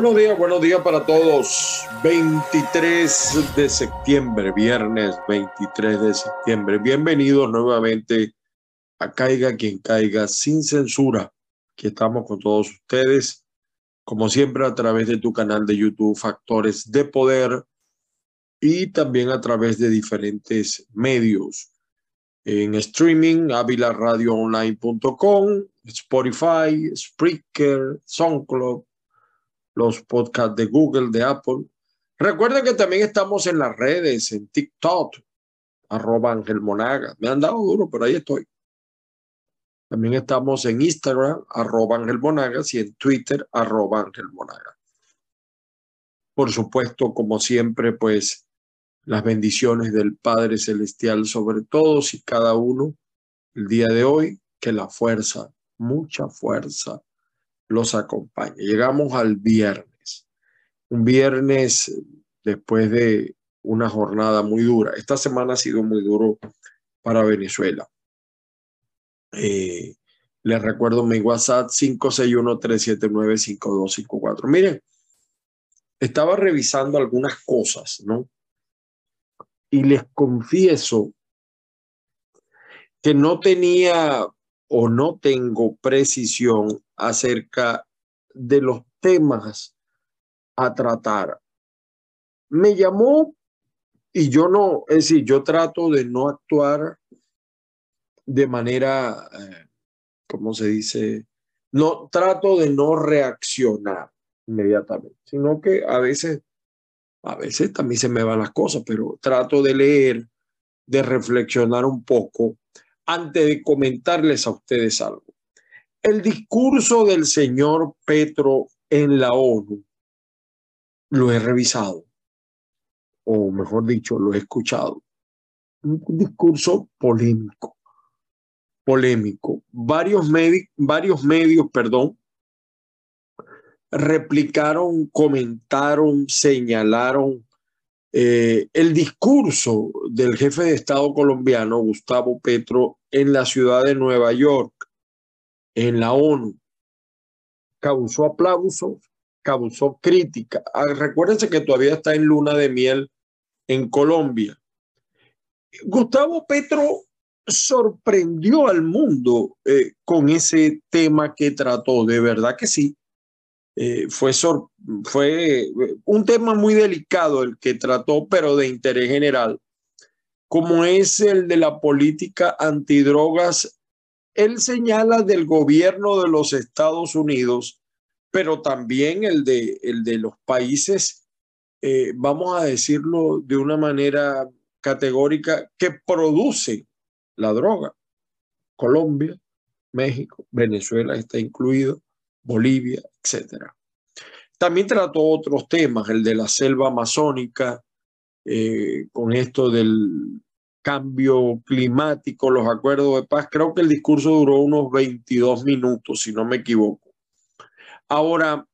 Buenos días, buenos días para todos. 23 de septiembre, viernes 23 de septiembre. Bienvenidos nuevamente a Caiga quien caiga sin censura. Aquí estamos con todos ustedes, como siempre a través de tu canal de YouTube Factores de Poder y también a través de diferentes medios. En streaming, avilaradioonline.com, Spotify, Spreaker, SoundCloud, los podcasts de Google, de Apple. Recuerden que también estamos en las redes, en TikTok, arroba Ángel Monaga. Me han dado duro, pero ahí estoy. También estamos en Instagram, arroba Ángel Monagas, y en Twitter, arroba Ángel Monagas. Por supuesto, como siempre, pues las bendiciones del Padre Celestial sobre todos y cada uno el día de hoy, que la fuerza, mucha fuerza, los acompañe. Llegamos al viernes, un viernes después de una jornada muy dura. Esta semana ha sido muy duro para Venezuela. Eh, les recuerdo mi WhatsApp 561-379-5254. Miren, estaba revisando algunas cosas, ¿no? Y les confieso que no tenía o no tengo precisión acerca de los temas a tratar. Me llamó y yo no, es decir, yo trato de no actuar de manera, eh, ¿cómo se dice? No, trato de no reaccionar inmediatamente, sino que a veces, a veces también se me van las cosas, pero trato de leer, de reflexionar un poco antes de comentarles a ustedes algo. El discurso del señor Petro en la ONU lo he revisado, o mejor dicho, lo he escuchado. Un discurso polémico, polémico. Varios, varios medios, perdón, replicaron, comentaron, señalaron eh, el discurso del jefe de Estado colombiano, Gustavo Petro, en la ciudad de Nueva York, en la ONU, causó aplausos, causó crítica. Ah, recuérdense que todavía está en luna de miel en Colombia. Gustavo Petro sorprendió al mundo eh, con ese tema que trató, de verdad que sí. Eh, fue, fue un tema muy delicado el que trató, pero de interés general, como es el de la política antidrogas. Él señala del gobierno de los Estados Unidos, pero también el de, el de los países, eh, vamos a decirlo de una manera categórica, que producen la droga. Colombia, México, Venezuela está incluido, Bolivia, etc. También trató otros temas, el de la selva amazónica, eh, con esto del cambio climático, los acuerdos de paz. Creo que el discurso duró unos 22 minutos, si no me equivoco. Ahora,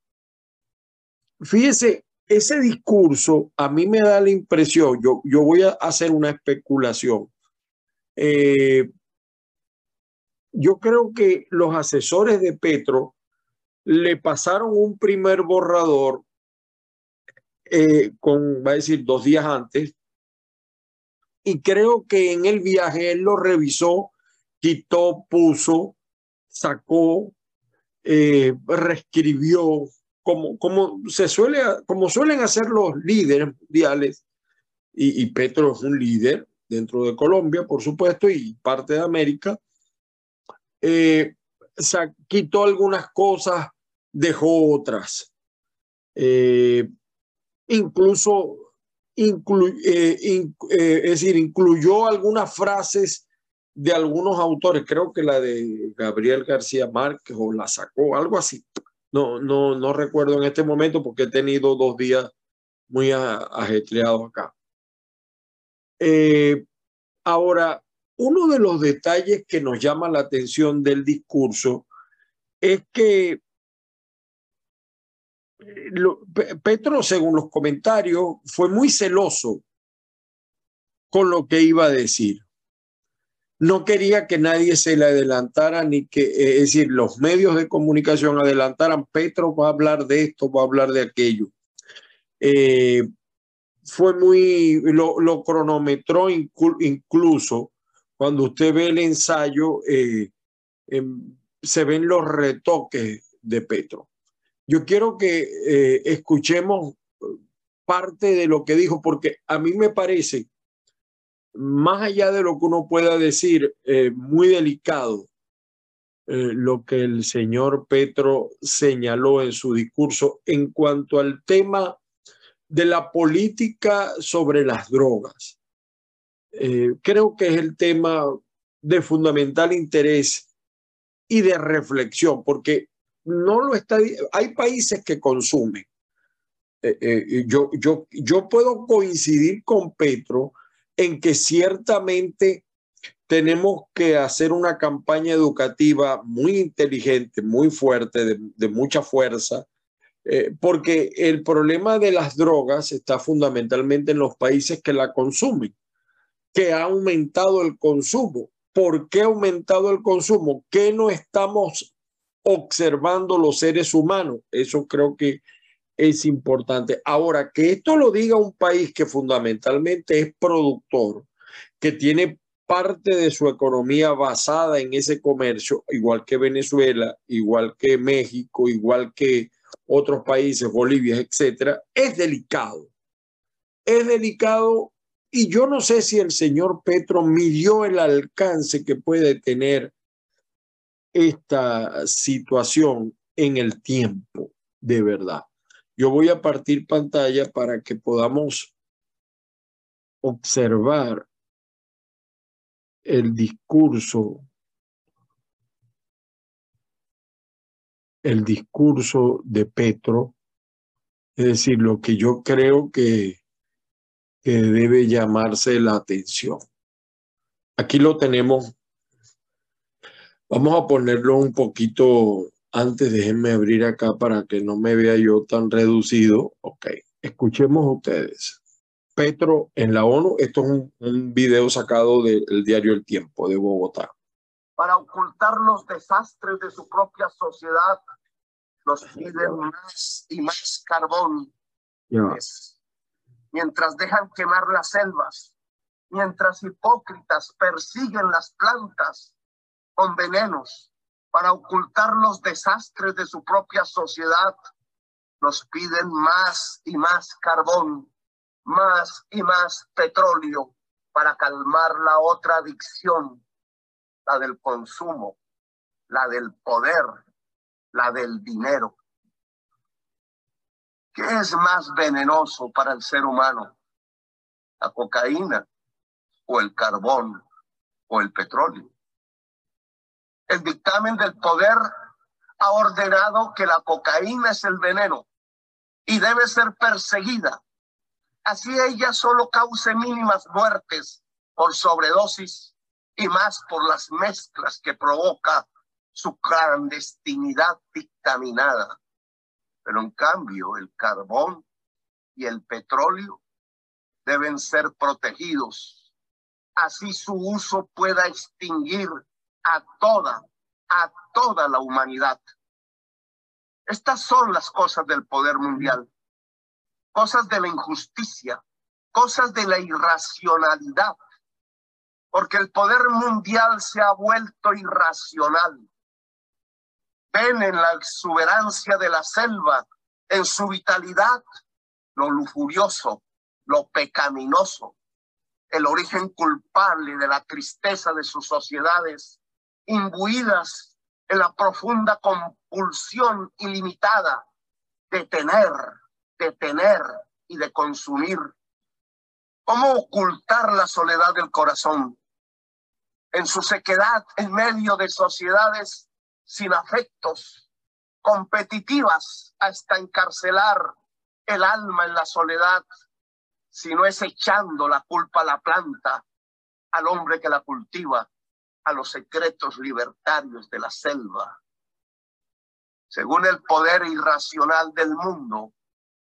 fíjese, ese discurso a mí me da la impresión, yo, yo voy a hacer una especulación. Eh, yo creo que los asesores de Petro le pasaron un primer borrador eh, con, va a decir, dos días antes, y creo que en el viaje él lo revisó, quitó, puso, sacó, eh, reescribió, como, como, se suele, como suelen hacer los líderes mundiales, y, Petro es un líder dentro de Colombia, por supuesto, y parte de América, eh, quitó algunas cosas, dejó otras. Eh, incluso, eh, eh, es decir, incluyó algunas frases de algunos autores, creo que la de Gabriel García Márquez o la sacó, algo así. No, no, no recuerdo en este momento porque he tenido dos días muy ajetreados acá. ahora, uno de los detalles que nos llama la atención del discurso es que Petro, según los comentarios, fue muy celoso con lo que iba a decir. no quería que nadie se le adelantara ni que, eh, es decir, los medios de comunicación adelantaran, Petro va a hablar de esto, va a hablar de aquello. Eh, fue muy, lo, cronometró incluso cuando usted ve el ensayo, eh, se ven los retoques de Petro. Yo quiero que escuchemos parte de lo que dijo, porque a mí me parece más allá de lo que uno pueda decir, eh, muy delicado eh, lo que el señor Petro señaló en su discurso en cuanto al tema de la política sobre las drogas. Eh, creo que es el tema de fundamental interés y de reflexión, porque no lo está. Hay países que consumen. yo, yo, yo puedo coincidir con Petro en que ciertamente tenemos que hacer una campaña educativa muy inteligente, muy fuerte, de, mucha fuerza, eh, porque el problema de las drogas está fundamentalmente en los países que la consumen, que ha aumentado el consumo. ¿Por qué ha aumentado el consumo? ¿Qué no estamos observando los seres humanos? Eso creo que es importante. Ahora, que esto lo diga un país que fundamentalmente es productor, que tiene parte de su economía basada en ese comercio, igual que Venezuela, igual que México, igual que otros países, Bolivia, etcétera, es delicado. Es delicado y yo no sé si el señor Petro midió el alcance que puede tener esta situación en el tiempo, de verdad. Yo voy a partir pantalla para que podamos observar el discurso, el discurso de Petro, es decir, lo que yo creo que, que debe llamarse la atención. Aquí lo tenemos. Vamos a ponerlo un poquito antes déjenme abrir acá para que no me vea yo tan reducido. Ok, escuchemos ustedes. Petro en la ONU, esto es un, video sacado del diario El Tiempo de Bogotá. Para ocultar los desastres de su propia sociedad, nos piden más y más carbón. Mientras dejan quemar las selvas, mientras hipócritas persiguen las plantas con venenos, para ocultar los desastres de su propia sociedad, nos piden más y más carbón, más y más petróleo para calmar la otra adicción, la del consumo, la del poder, la del dinero. ¿Qué es más venenoso para el ser humano? ¿La cocaína o el carbón o el petróleo? El dictamen del poder ha ordenado que la cocaína es el veneno y debe ser perseguida. Así ella solo cause mínimas muertes por sobredosis y más por las mezclas que provoca su clandestinidad dictaminada. Pero en cambio, el carbón y el petróleo deben ser protegidos. Así su uso pueda extinguir a toda, a toda la humanidad. Estas son las cosas del poder mundial, cosas de la injusticia, cosas de la irracionalidad, porque el poder mundial se ha vuelto irracional. Ven en la exuberancia de la selva, en su vitalidad, lo lujurioso, lo pecaminoso, el origen culpable de la tristeza de sus sociedades imbuidas en la profunda compulsión ilimitada de tener, de tener y de consumir. ¿Cómo ocultar la soledad del corazón? En su sequedad en medio de sociedades sin afectos, competitivas hasta encarcelar el alma en la soledad, si no es echando la culpa a la planta, al hombre que la cultiva, a los secretos libertarios de la selva. Según el poder irracional del mundo,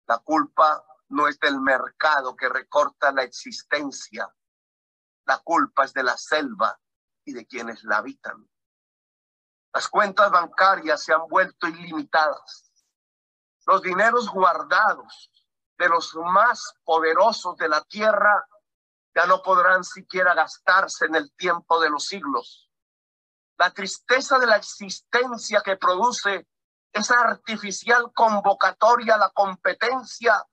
la culpa no es del mercado que recorta la existencia. La culpa es de la selva y de quienes la habitan. Las cuentas bancarias se han vuelto ilimitadas. Los dineros guardados de los más poderosos de la tierra ya no podrán siquiera gastarse en el tiempo de los siglos. La tristeza de la existencia que produce esa artificial convocatoria a la competencia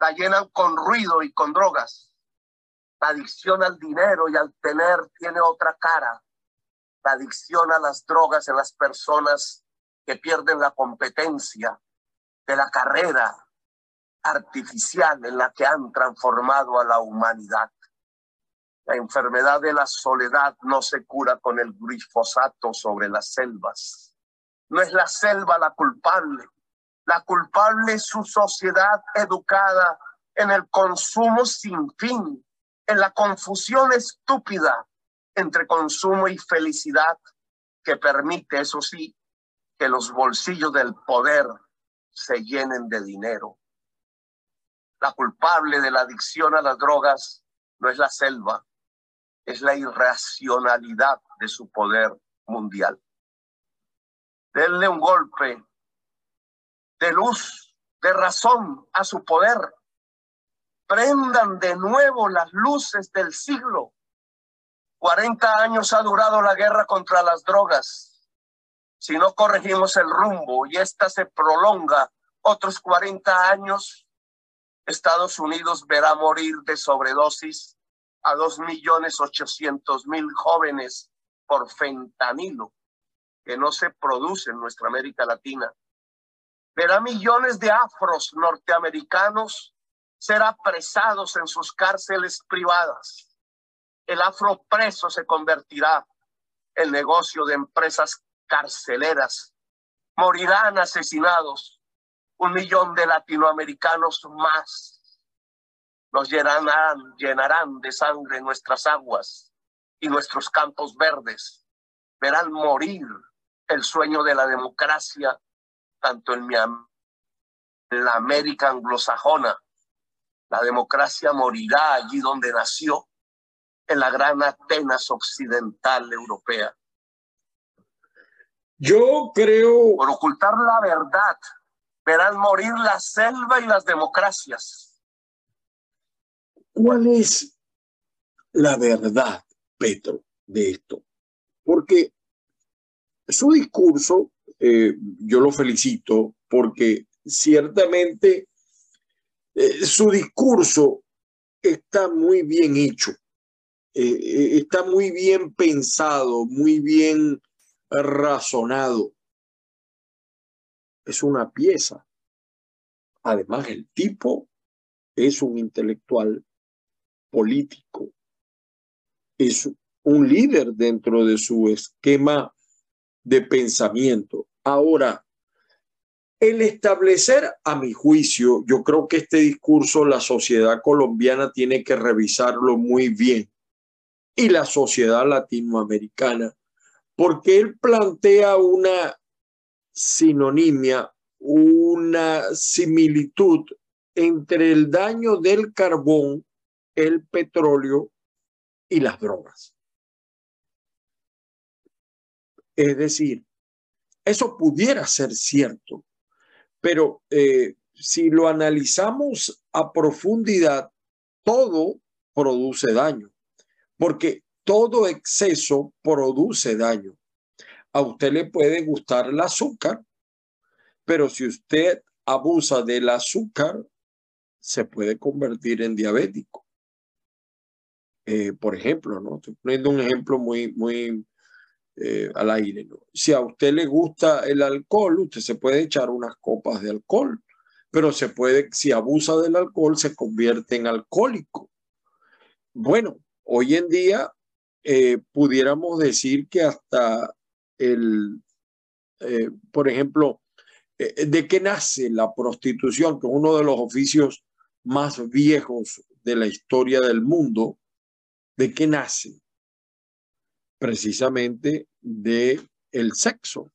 la llenan con ruido y con drogas. La adicción al dinero y al tener tiene otra cara. La adicción a las drogas en las personas que pierden la competencia de la carrera artificial en la que han transformado a la humanidad. La enfermedad de la soledad no se cura con el glifosato sobre las selvas. No es la selva la culpable. La culpable es su sociedad educada en el consumo sin fin, en la confusión estúpida entre consumo y felicidad que permite, eso sí, que los bolsillos del poder se llenen de dinero. La culpable de la adicción a las drogas no es la selva, es la irracionalidad de su poder mundial. Denle un golpe de luz, de razón a su poder. Prendan de nuevo las luces del siglo. 40 años ha durado la guerra contra las drogas. Si no corregimos el rumbo y esta se prolonga otros 40 años, Estados Unidos verá morir de sobredosis a dos millones ochocientos mil jóvenes por fentanilo que no se produce en nuestra América Latina. Verá millones de afros norteamericanos ser apresados en sus cárceles privadas. El afro preso se convertirá en negocio de empresas carceleras. Morirán asesinados un millón de latinoamericanos más. Nos llenarán, llenarán de sangre nuestras aguas y nuestros campos verdes. Verán morir el sueño de la democracia, tanto en, mi, en la América anglosajona. La democracia morirá allí donde nació, en la gran Atenas occidental europea. Yo creo... Por ocultar la verdad, verán morir la selva y las democracias. ¿Cuál es la verdad, Petro, de esto? Porque su discurso, eh, yo lo felicito porque ciertamente eh, su discurso está muy bien hecho, eh, está muy bien pensado, muy bien razonado. Es una pieza. Además, el tipo es un intelectual político, es un líder dentro de su esquema de pensamiento. Ahora, el establecer, a mi juicio, yo creo que este discurso la sociedad colombiana tiene que revisarlo muy bien y la sociedad latinoamericana, porque él plantea una sinonimia, una similitud entre el daño del carbón, el petróleo y las drogas. Es decir, eso pudiera ser cierto, pero eh, si lo analizamos a profundidad, todo produce daño, porque todo exceso produce daño. A usted le puede gustar el azúcar, pero si usted abusa del azúcar, se puede convertir en diabético. Eh, por ejemplo, ¿no? Estoy poniendo un ejemplo muy, muy, eh, al aire. Si a usted le gusta el alcohol, usted se puede echar unas copas de alcohol, pero se puede, si abusa del alcohol, se convierte en alcohólico. Bueno, hoy en día eh, pudiéramos decir que hasta el, por ejemplo, ¿de qué nace la prostitución? Que es uno de los oficios más viejos de la historia del mundo. ¿De qué nace? precisamente de el sexo,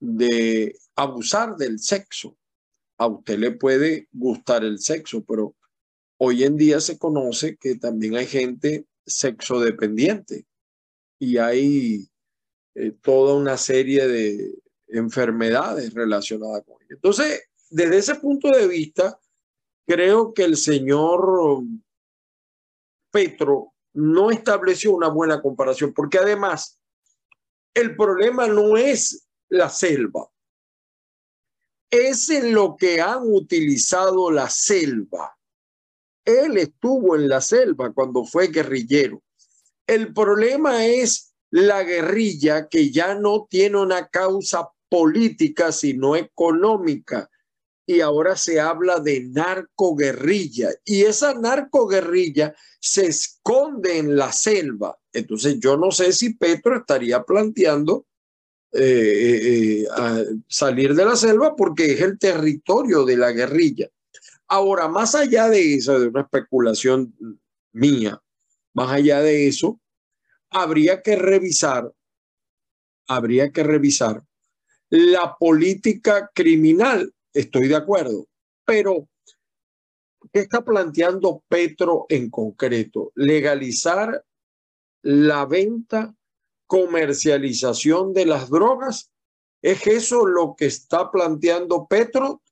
de abusar del sexo. A usted le puede gustar el sexo, pero hoy en día se conoce que también hay gente sexo dependiente. y hay eh, toda una serie de enfermedades relacionadas con ello. Entonces, desde ese punto de vista, creo que el señor Petro no estableció una buena comparación, porque además el problema no es la selva, es en lo que han utilizado la selva. Él estuvo en la selva cuando fue guerrillero. El problema es la guerrilla que ya no tiene una causa política, sino económica. Y ahora se habla de narcoguerrilla. Y esa narcoguerrilla se esconde en la selva. Entonces yo no sé si Petro estaría planteando eh, eh, eh, salir de la selva porque es el territorio de la guerrilla. Ahora, más allá de eso, de una especulación mía, más allá de eso, habría que revisar, habría que revisar la política criminal. Estoy de acuerdo, pero ¿qué está planteando Petro en concreto? Legalizar la venta comercialización de las drogas? ¿Es eso lo que está planteando Petro?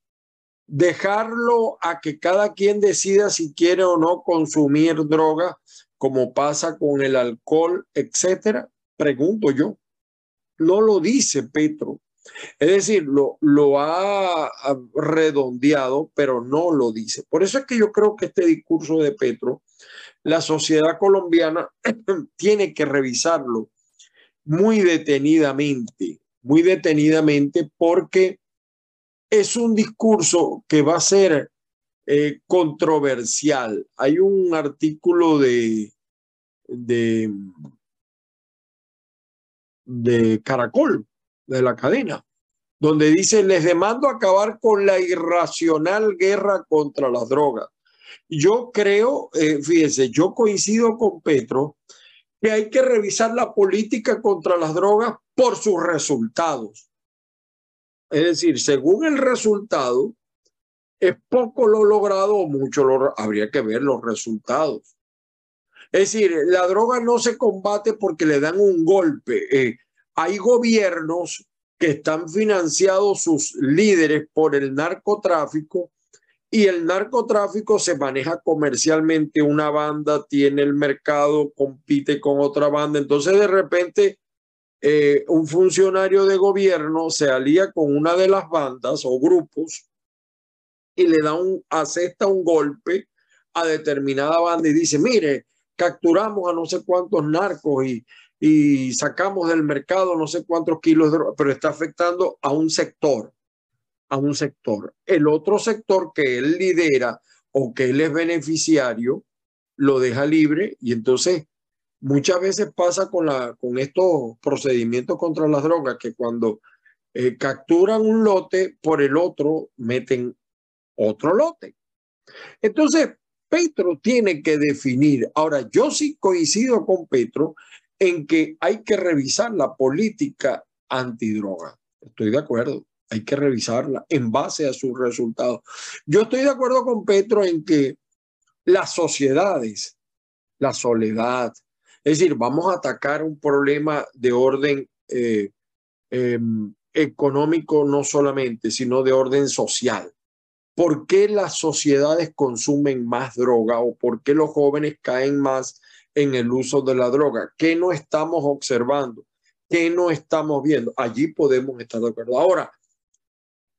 Dejarlo a que cada quien decida si quiere o no consumir droga, como pasa con el alcohol, etcétera. Pregunto yo. No lo dice Petro. Es decir, lo, lo ha redondeado, pero no lo dice. Por eso es que yo creo que este discurso de Petro, la sociedad colombiana tiene que revisarlo muy detenidamente, muy detenidamente, porque es un discurso que va a ser eh, controversial. Hay un artículo de, de, de Caracol, de la cadena, donde dice, les demando acabar con la irracional guerra contra las drogas. Yo creo, eh, fíjense, yo coincido con Petro que hay que revisar la política contra las drogas por sus resultados. Es decir, según el resultado, es poco lo logrado o mucho lo habría que ver los resultados. Es decir, la droga no se combate porque le dan un golpe. Eh, hay gobiernos que están financiados sus líderes por el narcotráfico y el narcotráfico se maneja comercialmente. Una banda tiene el mercado, compite con otra banda. Entonces, de repente, eh, un funcionario de gobierno se alía con una de las bandas o grupos y le da un, acepta un golpe a determinada banda y dice, mire, capturamos a no sé cuántos narcos y, y sacamos del mercado no sé cuántos kilos de droga, pero está afectando a un sector a un sector. El otro sector que él lidera o que él es beneficiario, lo deja libre y entonces muchas veces pasa con, la, con estos procedimientos contra las drogas que cuando eh, capturan un lote, por el otro meten otro lote. Entonces, Petro tiene que definir. Ahora, yo sí coincido con Petro en que hay que revisar la política antidroga. Estoy de acuerdo hay que revisarla en base a sus resultados. Yo estoy de acuerdo con Petro en que las sociedades, la soledad, es decir, vamos a atacar un problema de orden eh, em, económico no solamente, sino de orden social. ¿Por qué las sociedades consumen más droga o por qué los jóvenes caen más en el uso de la droga? ¿Qué no estamos observando? ¿Qué no estamos viendo? Allí podemos estar de acuerdo. Ahora,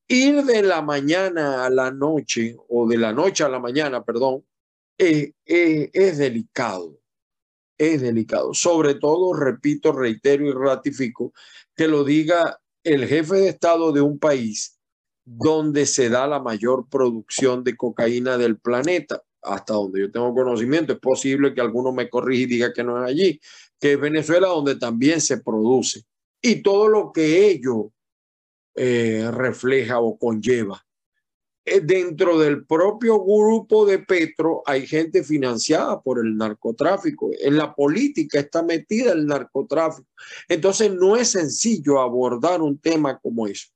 Ir de la mañana a la noche, o de la noche a la mañana, perdón, eh, es delicado. Es delicado. Sobre todo, repito, reitero y ratifico, que lo diga el jefe de Estado de un país donde se da la mayor producción de cocaína del planeta, hasta donde yo tengo conocimiento. Es posible que alguno me corrija y diga que no es allí, que es Venezuela donde también se produce. Y todo lo que ello eh, refleja o conlleva. Eh, dentro del propio grupo de Petro hay gente financiada por el narcotráfico. En la política está metida el narcotráfico. Entonces no es sencillo abordar un tema como eso.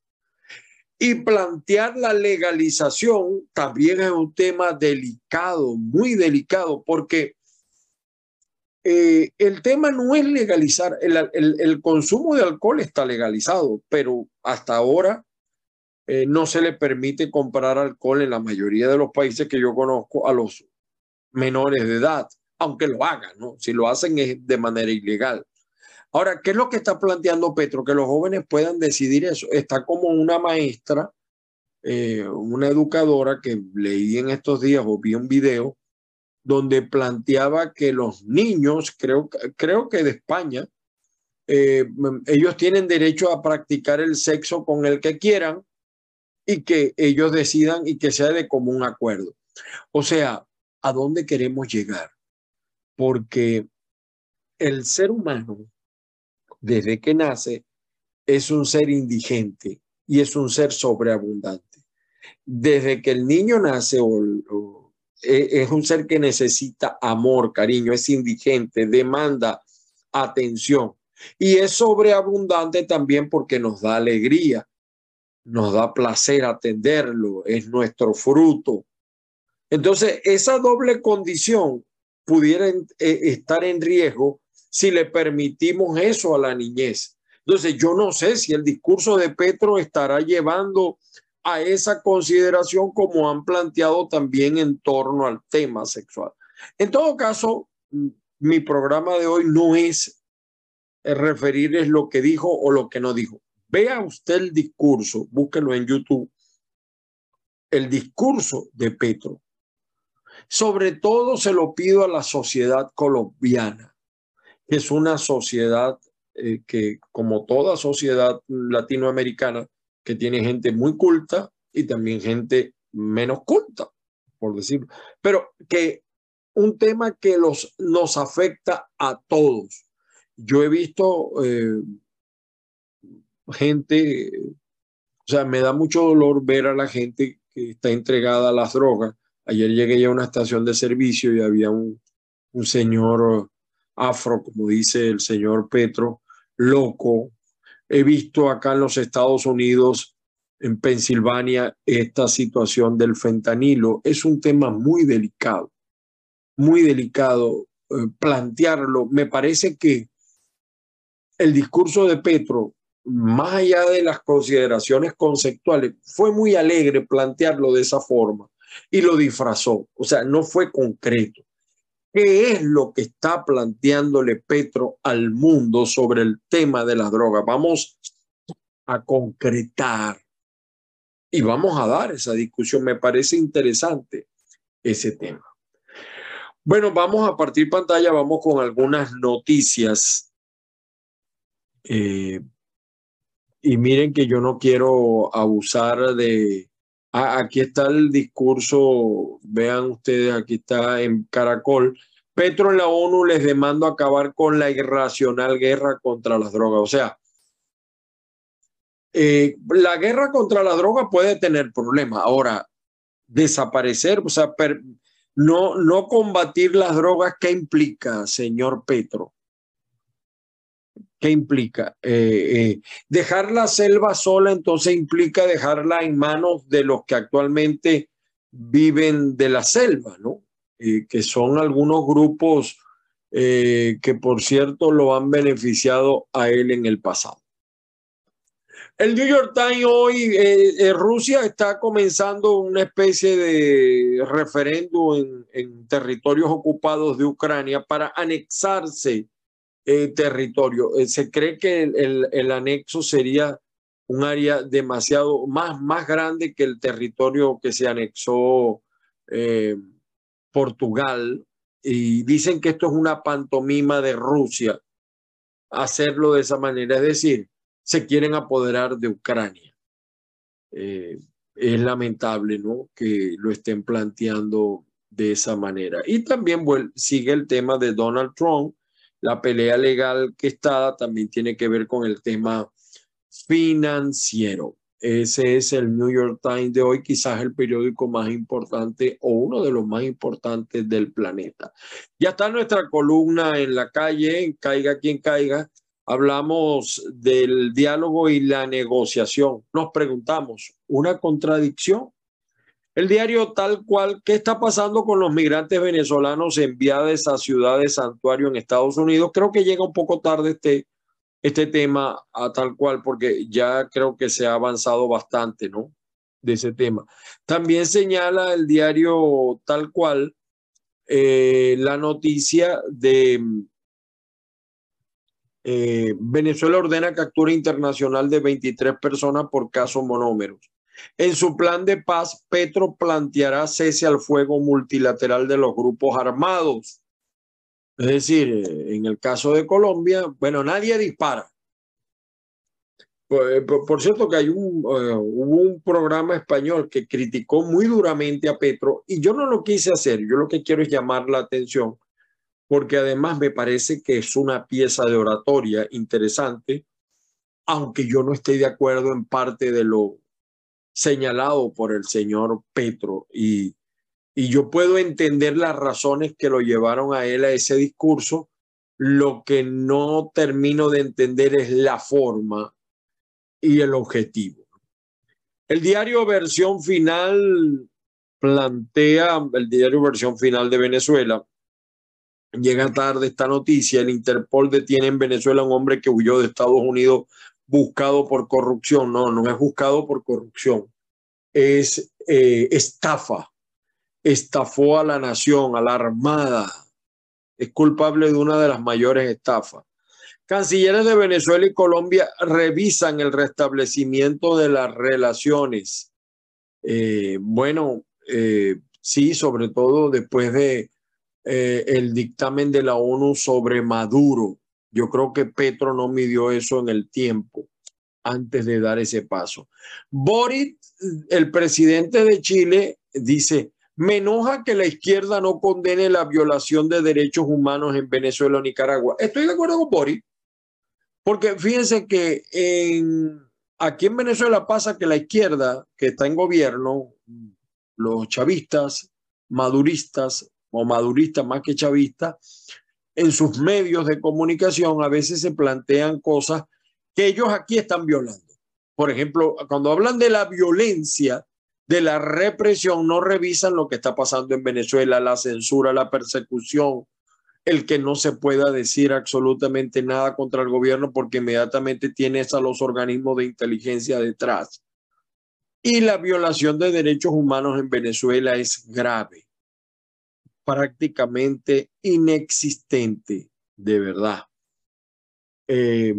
Y plantear la legalización también es un tema delicado, muy delicado, porque eh, el tema no es legalizar, el, consumo de alcohol está legalizado, pero hasta ahora eh, no se le permite comprar alcohol en la mayoría de los países que yo conozco a los menores de edad, aunque lo hagan, ¿no? Si lo hacen es de manera ilegal. Ahora, ¿qué es lo que está planteando Petro? Que los jóvenes puedan decidir eso. Está como una maestra, eh, una educadora que leí en estos días o vi un video donde planteaba que los niños, creo, creo que de España, eh, ellos tienen derecho a practicar el sexo con el que quieran y que ellos decidan y que sea de común acuerdo. O sea, ¿a dónde queremos llegar? Porque el ser humano, desde que nace, es un ser indigente y es un ser sobreabundante. Desde que el niño nace e, es un ser que necesita amor, cariño, es indigente, demanda atención y es sobreabundante también porque nos da alegría, nos da placer atenderlo, es nuestro fruto. Entonces, esa doble condición pudiera eh, estar en riesgo si le permitimos eso a la niñez. Entonces, yo no sé si el discurso de Petro estará llevando a esa consideración como han planteado también en torno al tema sexual. En todo caso, mi programa de hoy no es referirles lo que dijo o lo que no dijo. Vea usted el discurso, búsquelo en YouTube, el discurso de Petro. Sobre todo se lo pido a la sociedad colombiana, es una sociedad eh, que, como toda sociedad latinoamericana, que tiene gente muy culta y también gente menos culta, por decirlo. Pero que un tema que los, nos afecta a todos. Yo he visto eh, gente, o sea, me da mucho dolor ver a la gente que está entregada a las drogas. Ayer llegué a una estación de servicio y había un, un señor afro, como dice el señor Petro, loco, He visto acá en los Estados Unidos, en Pensilvania, esta situación del fentanilo. Es un tema muy delicado, muy delicado eh, plantearlo. Me parece que el discurso de Petro, más allá de las consideraciones conceptuales, fue muy alegre plantearlo de esa forma y lo disfrazó. O sea, no fue concreto. ¿Qué es lo que está planteándole Petro al mundo sobre el tema de las drogas? Vamos a concretar y vamos a dar esa discusión. Me parece interesante ese tema. Bueno, vamos a partir pantalla, vamos con algunas noticias. Eh, y miren que yo no quiero abusar de, Aquí está el discurso, vean ustedes, aquí está en Caracol. Petro en la ONU les demanda acabar con la irracional guerra contra las drogas. O sea, eh, la guerra contra la droga puede tener problemas. Ahora, desaparecer, o sea, no, no combatir las drogas, ¿qué implica, señor Petro? ¿Qué implica? Eh, eh, dejar la selva sola entonces implica dejarla en manos de los que actualmente viven de la selva, ¿no? Eh, que son algunos grupos que por cierto lo han beneficiado a él en el pasado. El New York Times hoy, Rusia está comenzando una especie de referéndum en, en territorios ocupados de Ucrania para anexarse eh, territorio. Eh, se cree que el, el, anexo sería un área demasiado más, más grande que el territorio que se anexó eh, Portugal. Y dicen que esto es una pantomima de Rusia, hacerlo de esa manera. Es decir, se quieren apoderar de Ucrania. es lamentable ¿no? que lo estén planteando de esa manera. Y también sigue el tema de Donald Trump, la pelea legal que está también tiene que ver con el tema financiero. Ese es el New York Times de hoy, quizás el periódico más importante o uno de los más importantes del planeta. Ya está nuestra columna en la calle, caiga quien caiga. Hablamos del diálogo y la negociación. Nos preguntamos, ¿una contradicción? El diario tal cual, ¿qué está pasando con los migrantes venezolanos enviados a ciudades santuario en Estados Unidos? Creo que llega un poco tarde este, este tema a tal cual, porque ya creo que se ha avanzado bastante, ¿no? De ese tema. También señala el diario tal cual eh, la noticia de eh, Venezuela ordena captura internacional de 23 personas por casos monómeros. En su plan de paz, Petro planteará cese al fuego multilateral de los grupos armados. Es decir, eh, en el caso de Colombia, bueno, nadie dispara. Por, eh, cierto que hay un, eh, hubo un programa español que criticó muy duramente a Petro y yo no lo quise hacer, yo lo que quiero es llamar la atención porque además me parece que es una pieza de oratoria interesante, aunque yo no esté de acuerdo en parte de lo señalado por el señor Petro y, y yo puedo entender las razones que lo llevaron a él a ese discurso. Lo que no termino de entender es la forma y el objetivo. El diario versión final plantea, el diario versión final de Venezuela, llega tarde esta noticia, el Interpol detiene en Venezuela a un hombre que huyó de Estados Unidos buscado por corrupción. No, no es buscado por corrupción. Es eh, estafa. Estafó a la nación, a la armada. Es culpable de una de las mayores estafas. Cancilleres de Venezuela y Colombia revisan el restablecimiento de las relaciones. Eh, bueno, eh, sí, sobre todo después de el dictamen de la ONU sobre Maduro. Yo creo que Petro no midió eso en el tiempo antes de dar ese paso. Boric, el presidente de Chile, dice, me enoja que la izquierda no condene la violación de derechos humanos en Venezuela o Nicaragua. Estoy de acuerdo con Boric, porque fíjense que aquí en Venezuela pasa que la izquierda que está en gobierno, los chavistas, maduristas o maduristas más que chavistas, en sus medios de comunicación a veces se plantean cosas que ellos aquí están violando. Por ejemplo, cuando hablan de la violencia, de la represión, no revisan lo que está pasando en Venezuela, la censura, la persecución, el que no se pueda decir absolutamente nada contra el gobierno porque inmediatamente tienes a los organismos de inteligencia detrás. Y la violación de derechos humanos en Venezuela es grave prácticamente inexistente, de verdad. Eh,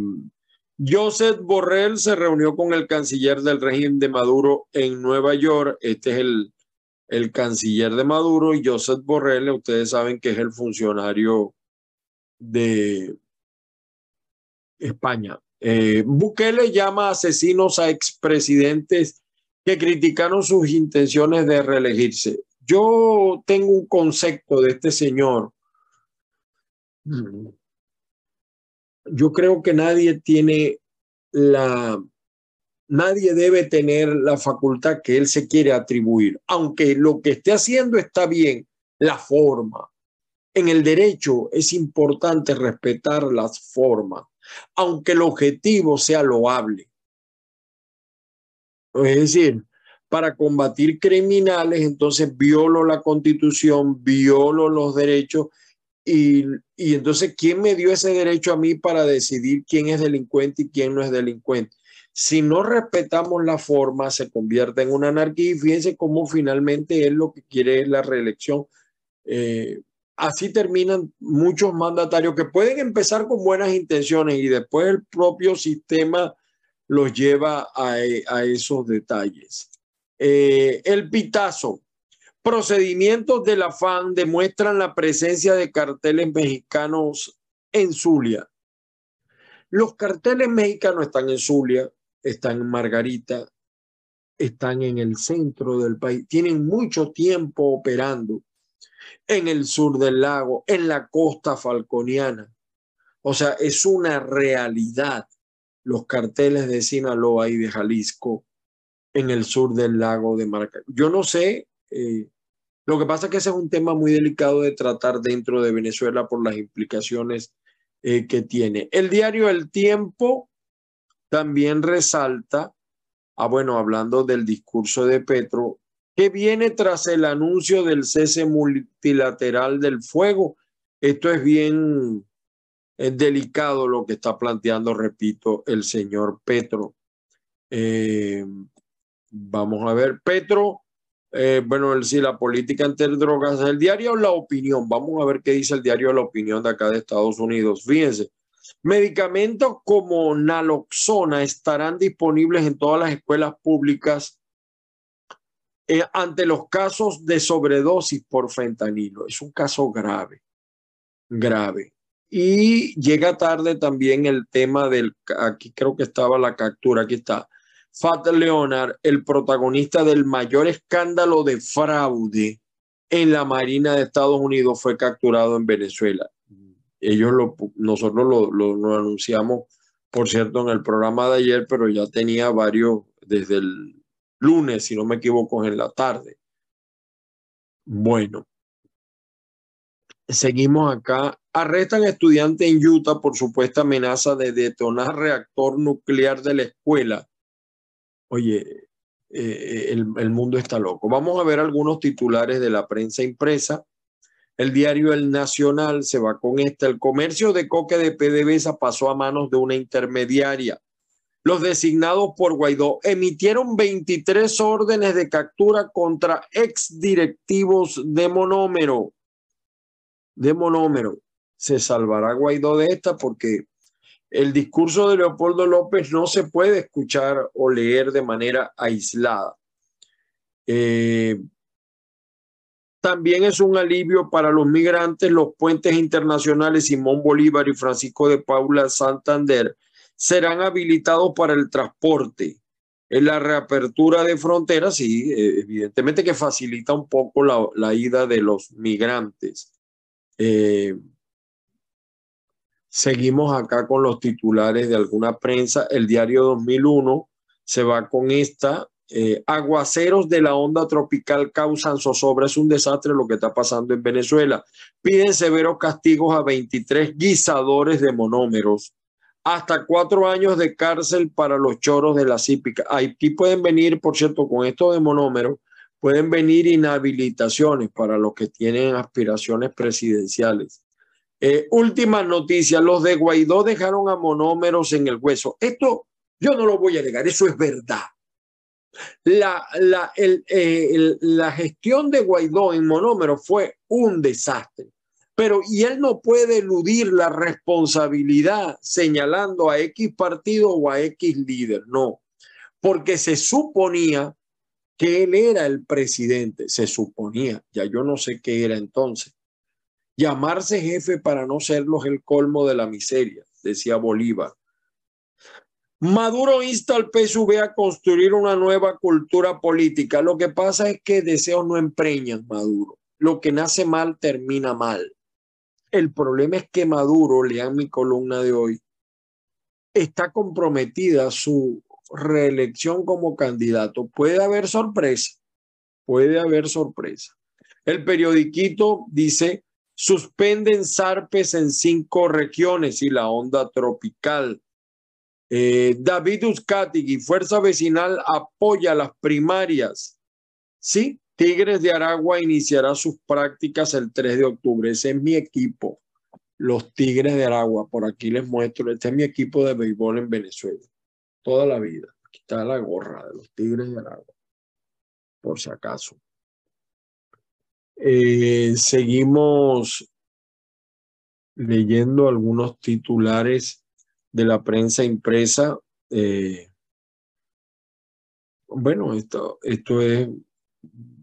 Joseph Borrell se reunió con el canciller del régimen de Maduro en Nueva York. Este es el, el canciller de Maduro y Joseph Borrell, ustedes saben que es el funcionario de España. Eh, Bukele llama asesinos a expresidentes que criticaron sus intenciones de reelegirse. Yo tengo un concepto de este señor. Yo creo que nadie tiene la, nadie debe tener la facultad que él se quiere atribuir, aunque lo que esté haciendo está bien, la forma. En el derecho es importante respetar las formas, aunque el objetivo sea loable. Es decir, para combatir criminales, entonces violo la constitución, violo los derechos y, y, entonces, ¿quién me dio ese derecho a mí para decidir quién es delincuente y quién no es delincuente? Si no respetamos la forma, se convierte en una anarquía y fíjense cómo finalmente él lo que quiere es la reelección. Eh, así terminan muchos mandatarios que pueden empezar con buenas intenciones y después el propio sistema los lleva a, a esos detalles. Eh, el pitazo. Procedimientos del afán demuestran la presencia de carteles mexicanos en Zulia. Los carteles mexicanos están en Zulia, están en Margarita, están en el centro del país, tienen mucho tiempo operando en el sur del lago, en la costa falconiana. O sea, es una realidad los carteles de Sinaloa y de Jalisco en el sur del lago de Maracaibo. Yo no sé, eh, lo que pasa es que ese es un tema muy delicado de tratar dentro de Venezuela por las implicaciones eh, que tiene. El diario El Tiempo también resalta, ah, bueno, hablando del discurso de Petro, que viene tras el anuncio del cese multilateral del fuego. Esto es bien es delicado lo que está planteando, repito, el señor Petro. Eh, vamos a ver, Petro, eh, bueno, sí, la política ante drogas, el diario La Opinión, vamos a ver qué dice el diario La Opinión de acá de Estados Unidos. Fíjense, medicamentos como naloxona estarán disponibles en todas las escuelas públicas eh, ante los casos de sobredosis por fentanilo. Es un caso grave, grave. Y llega tarde también el tema del, aquí creo que estaba la captura, aquí está. Fat Leonard, el protagonista del mayor escándalo de fraude en la Marina de Estados Unidos, fue capturado en Venezuela. Ellos lo, nosotros lo, lo anunciamos, por cierto, en el programa de ayer, pero ya tenía varios desde el lunes, si no me equivoco, en la tarde. Bueno, seguimos acá. Arrestan estudiante en Utah por supuesta amenaza de detonar reactor nuclear de la escuela. Oye, eh, el, el, mundo está loco. Vamos a ver algunos titulares de la prensa impresa. El diario El Nacional se va con esta. El comercio de coque de PDVSA pasó a manos de una intermediaria. Los designados por Guaidó emitieron 23 órdenes de captura contra exdirectivos de monómero de monómero. Se salvará Guaidó de esta porque el discurso de Leopoldo López no se puede escuchar o leer de manera aislada. Eh, también es un alivio para los migrantes los puentes internacionales Simón Bolívar y Francisco de Paula Santander serán habilitados para el transporte. En la reapertura de fronteras, sí, evidentemente que facilita un poco la, la ida de los migrantes. Eh, seguimos acá con los titulares de alguna prensa. El diario 2001 se va con esta. Eh, aguaceros de la onda tropical causan zozobra. Es un desastre lo que está pasando en Venezuela. Piden severos castigos a 23 guisadores de monómeros. Hasta cuatro años de cárcel para los choros de la cípica. Aquí pueden venir, por cierto, con esto de monómeros pueden venir inhabilitaciones para los que tienen aspiraciones presidenciales. Eh, última noticia, los de Guaidó dejaron a monómeros en el hueso. Esto yo no lo voy a negar, eso es verdad. La, la, eh, la gestión de Guaidó en monómeros fue un desastre, pero y él no puede eludir la responsabilidad señalando a X partido o a X líder, no, porque se suponía que él era el presidente, se suponía, ya yo no sé qué era entonces. Llamarse jefe para no serlos el colmo de la miseria, decía Bolívar. Maduro insta al PSV a construir una nueva cultura política. Lo que pasa es que deseos no empreñan Maduro. Lo que nace mal termina mal. El problema es que Maduro, lean mi columna de hoy, está comprometida su reelección como candidato. Puede haber sorpresa, puede haber sorpresa. El periodiquito dice, suspenden zarpes en cinco regiones y la onda tropical. Eh, David Uzcategui, Fuerza Vecinal apoya las primarias. Sí, Tigres de Aragua iniciará sus prácticas el 3 de octubre. Ese es mi equipo, los Tigres de Aragua. Por aquí les muestro, este es mi equipo de béisbol en Venezuela toda la vida. Aquí está la gorra de los Tigres de Aragua, por si acaso. Eh, seguimos leyendo algunos titulares de la prensa impresa. Eh, bueno, esto, esto es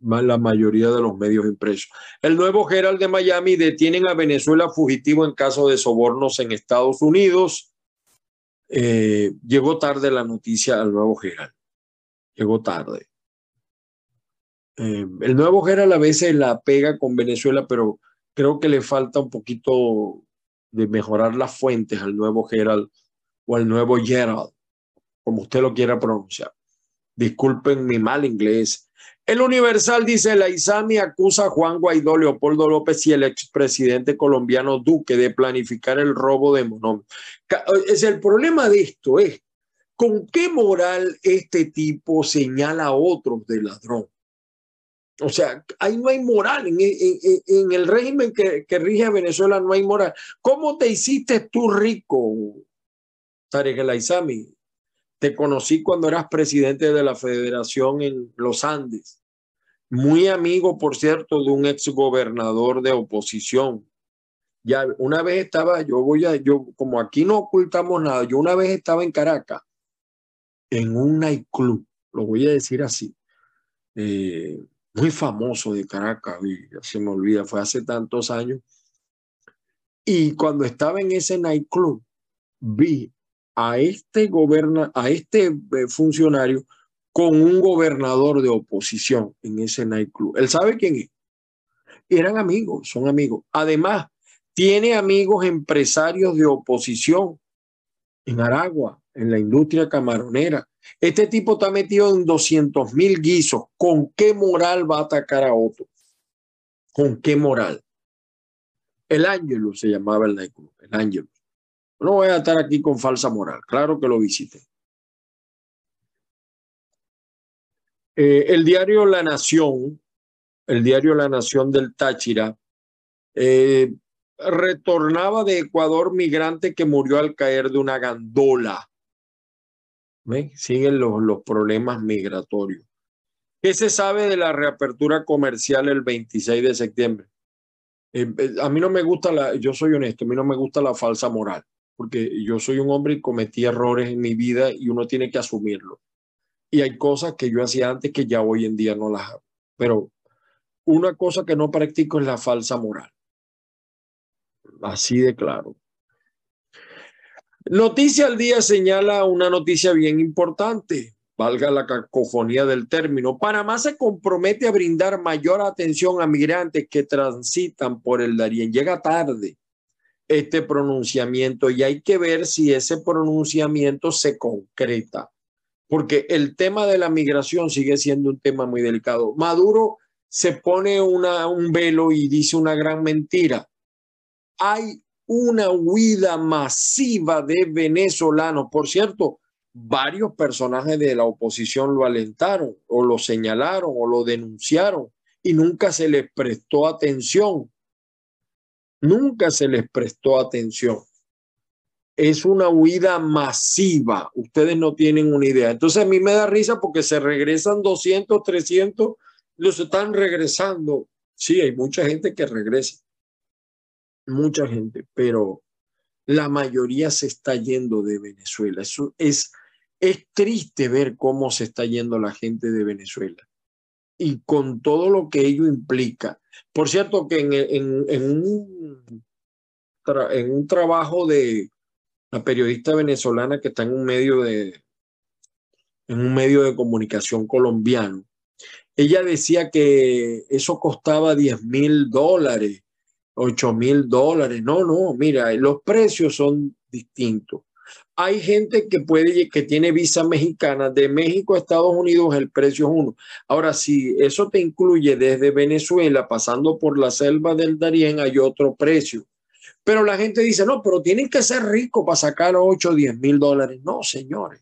la mayoría de los medios impresos. El nuevo Herald de Miami detienen a Venezuela fugitivo en caso de sobornos en Estados Unidos. Eh, llegó tarde la noticia al nuevo Gerald. Llegó tarde. Eh, el nuevo Gerald a veces la pega con Venezuela, pero creo que le falta un poquito de mejorar las fuentes al nuevo Gerald o al nuevo Gerald, como usted lo quiera pronunciar. Disculpen mi mal inglés. El Universal dice, la ISAMI acusa a Juan Guaidó, Leopoldo López y el expresidente colombiano Duque de planificar el robo de monómetros. Es el problema de esto es, ¿con qué moral este tipo señala a otros de ladrón? O sea, ahí no hay moral. En, en, el régimen que, que, rige a Venezuela no hay moral. ¿Cómo te hiciste tú rico, Tarek El Aizami? Te conocí cuando eras presidente de la federación en los Andes. Muy amigo, por cierto, de un ex gobernador de oposición. Ya una vez estaba, yo voy a, yo, como aquí no ocultamos nada, yo una vez estaba en Caracas, en un nightclub, lo voy a decir así. Eh, muy famoso de Caracas, se me olvida, fue hace tantos años. Y cuando estaba en ese nightclub, vi a este, goberna, a este eh, funcionario con un gobernador de oposición en ese nightclub. Él sabe quién es. Eran amigos, son amigos. Además, tiene amigos empresarios de oposición en Aragua, en la industria camaronera. Este tipo está metido en 200 mil guisos. ¿Con qué moral va a atacar a otro? ¿Con qué moral? El Ángelo se llamaba el nightclub, el Ángelo. No voy a estar aquí con falsa moral, claro que lo visité. Eh, el diario La Nación, el diario La Nación del Táchira, eh, retornaba de Ecuador migrante que murió al caer de una gandola. Siguen los, los problemas migratorios. ¿Qué se sabe de la reapertura comercial el 26 de septiembre? Eh, eh, a mí no me gusta la, yo soy honesto, a mí no me gusta la falsa moral, porque yo soy un hombre y cometí errores en mi vida y uno tiene que asumirlo. Y hay cosas que yo hacía antes que ya hoy en día no las hago. Pero una cosa que no practico es la falsa moral. Así de claro. Noticia al día señala una noticia bien importante, valga la cacofonía del término. Panamá se compromete a brindar mayor atención a migrantes que transitan por el Darién. Llega tarde este pronunciamiento y hay que ver si ese pronunciamiento se concreta, porque el tema de la migración sigue siendo un tema muy delicado. Maduro se pone un velo y dice una gran mentira hay una huida masiva de venezolanos. Por cierto, varios personajes de la oposición lo alentaron o lo señalaron o lo denunciaron y nunca se les prestó atención. Nunca se les prestó atención. Es una huida masiva. Ustedes no tienen una idea. Entonces a mí me da risa porque se regresan 200, 300, los están regresando. Sí, hay mucha gente que regresa mucha gente, pero la mayoría se está yendo de Venezuela. Es, es triste ver cómo se está yendo la gente de Venezuela y con todo lo que ello implica. Por cierto, que en, en, en, un, en un trabajo de la periodista venezolana que está en un medio de en un medio de comunicación colombiano, ella decía que eso costaba 10 mil dólares 8 mil dólares. No, no, mira, los precios son distintos. Hay gente que puede, que tiene visa mexicana de México a Estados Unidos, el precio es uno. Ahora, si eso te incluye desde Venezuela, pasando por la selva del Darién, hay otro precio. Pero la gente dice, no, pero tienen que ser ricos para sacar 8 o 10 mil dólares. No, señores,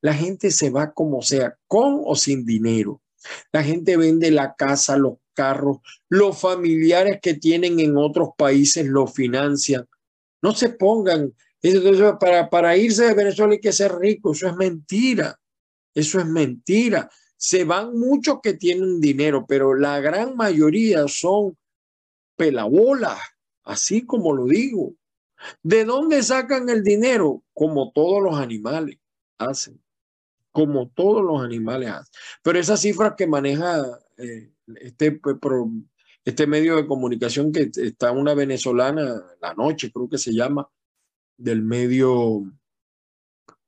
la gente se va como sea, con o sin dinero. La gente vende la casa, los carros, los familiares que tienen en otros países lo financian. No se pongan, para, para irse de Venezuela hay que ser rico, eso es mentira, eso es mentira. Se van muchos que tienen dinero, pero la gran mayoría son pelabolas, así como lo digo. ¿De dónde sacan el dinero? Como todos los animales hacen, como todos los animales hacen. Pero esa cifra que maneja eh, este, este medio de comunicación que está una venezolana, La Noche creo que se llama, del medio,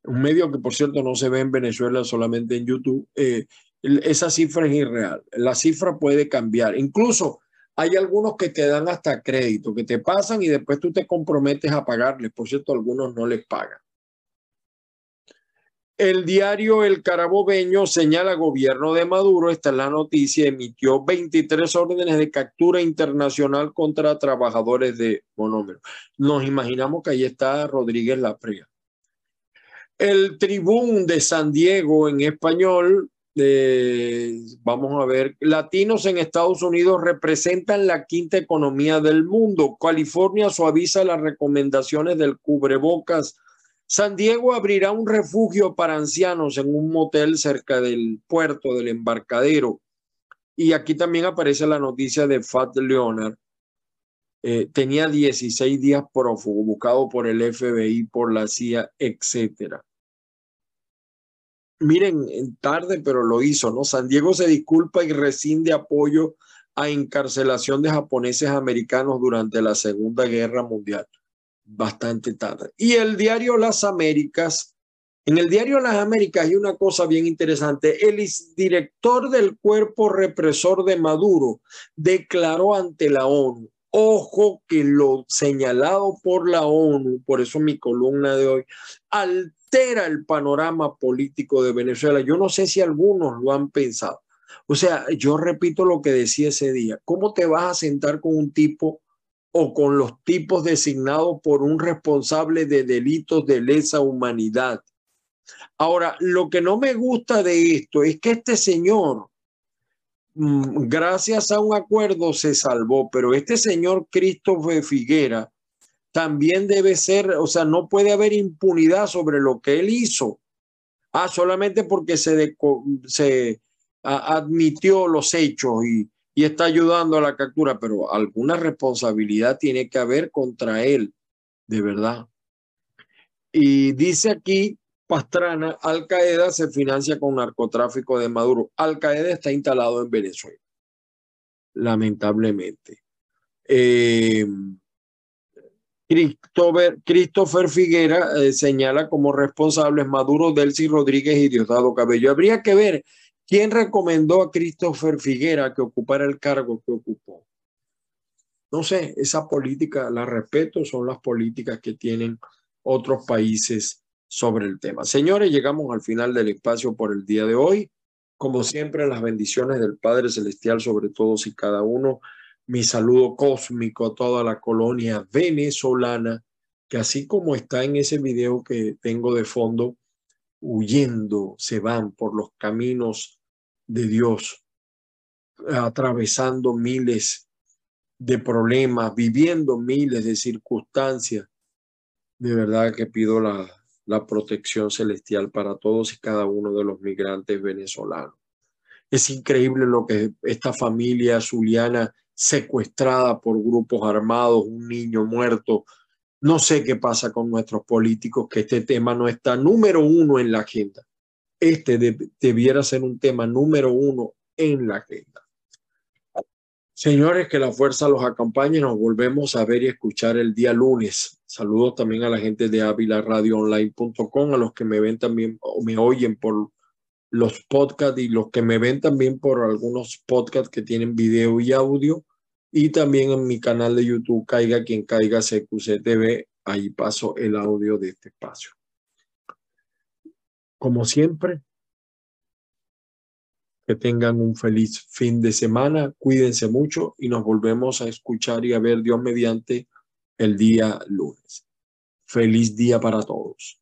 un medio que por cierto no se ve en Venezuela solamente en YouTube, eh, esa cifra es irreal. La cifra puede cambiar. Incluso hay algunos que te dan hasta crédito, que te pasan y después tú te comprometes a pagarles. Por cierto, algunos no les pagan. El diario El Carabobeño señala gobierno de Maduro, esta es la noticia, emitió 23 órdenes de captura internacional contra trabajadores de monómero. Nos imaginamos que ahí está Rodríguez Laprea. El Tribún de San Diego en español eh, vamos a ver, latinos en Estados Unidos representan la quinta economía del mundo. California suaviza las recomendaciones del cubrebocas. San Diego abrirá un refugio para ancianos en un motel cerca del puerto del embarcadero. Y aquí también aparece la noticia de Fat Leonard. Eh, tenía 16 días prófugo, buscado por el FBI, por la CIA, etcétera miren, tarde, pero lo hizo, ¿no? San Diego se disculpa y rescinde apoyo a encarcelación de japoneses americanos durante la Segunda Guerra Mundial. Bastante tarde. Y el diario Las Américas, en el diario Las Américas hay una cosa bien interesante. El director del cuerpo represor de Maduro declaró ante la ONU, ojo que lo señalado por la ONU, por eso mi columna de hoy, al altera el panorama político de Venezuela. Yo no sé si algunos lo han pensado. O sea, yo repito lo que decía ese día. ¿Cómo te vas a sentar con un tipo o con los tipos designados por un responsable de delitos de lesa humanidad? Ahora, lo que no me gusta de esto es que este señor, mm, gracias a un acuerdo, se salvó, pero este señor Christopher Figuera, también debe ser, o sea, no puede haber impunidad sobre lo que él hizo. Ah, solamente porque se, se admitió los hechos y, y está ayudando a la captura, pero alguna responsabilidad tiene que haber contra él, de verdad. Y dice aquí Pastrana, Al Qaeda se financia con narcotráfico de Maduro. Al Qaeda está instalado en Venezuela, lamentablemente. Eh, Christopher, Christopher Figuera eh, señala como responsables Maduro, Delcy Rodríguez y Diosdado Cabello. Habría que ver quién recomendó a Christopher Figuera que ocupara el cargo que ocupó. No sé, esa política la respeto, son las políticas que tienen otros países sobre el tema. Señores, llegamos al final del espacio por el día de hoy. Como siempre, las bendiciones del Padre Celestial sobre todos y cada uno mi saludo cósmico a toda la colonia venezolana, que así como está en ese video que tengo de fondo, huyendo, se van por los caminos de Dios, atravesando miles de problemas, viviendo miles de circunstancias. De verdad que pido la, la protección celestial para todos y cada uno de los migrantes venezolanos. Es increíble lo que esta familia zuliana secuestrada por grupos armados, un niño muerto. No sé qué pasa con nuestros políticos, que este tema no está número uno en la agenda. Este debiera ser un tema número uno en la agenda. Señores, que la fuerza los acompañe. Nos volvemos a ver y escuchar el día lunes. Saludos también a la gente de Online.com, a los que me ven también o me oyen por los podcasts y los que me ven también por algunos podcasts que tienen video y audio. Y también en mi canal de YouTube, Caiga quien caiga CQC TV, ahí paso el audio de este espacio. Como siempre, que tengan un feliz fin de semana, cuídense mucho y nos volvemos a escuchar y a ver Dios mediante el día lunes. Feliz día para todos.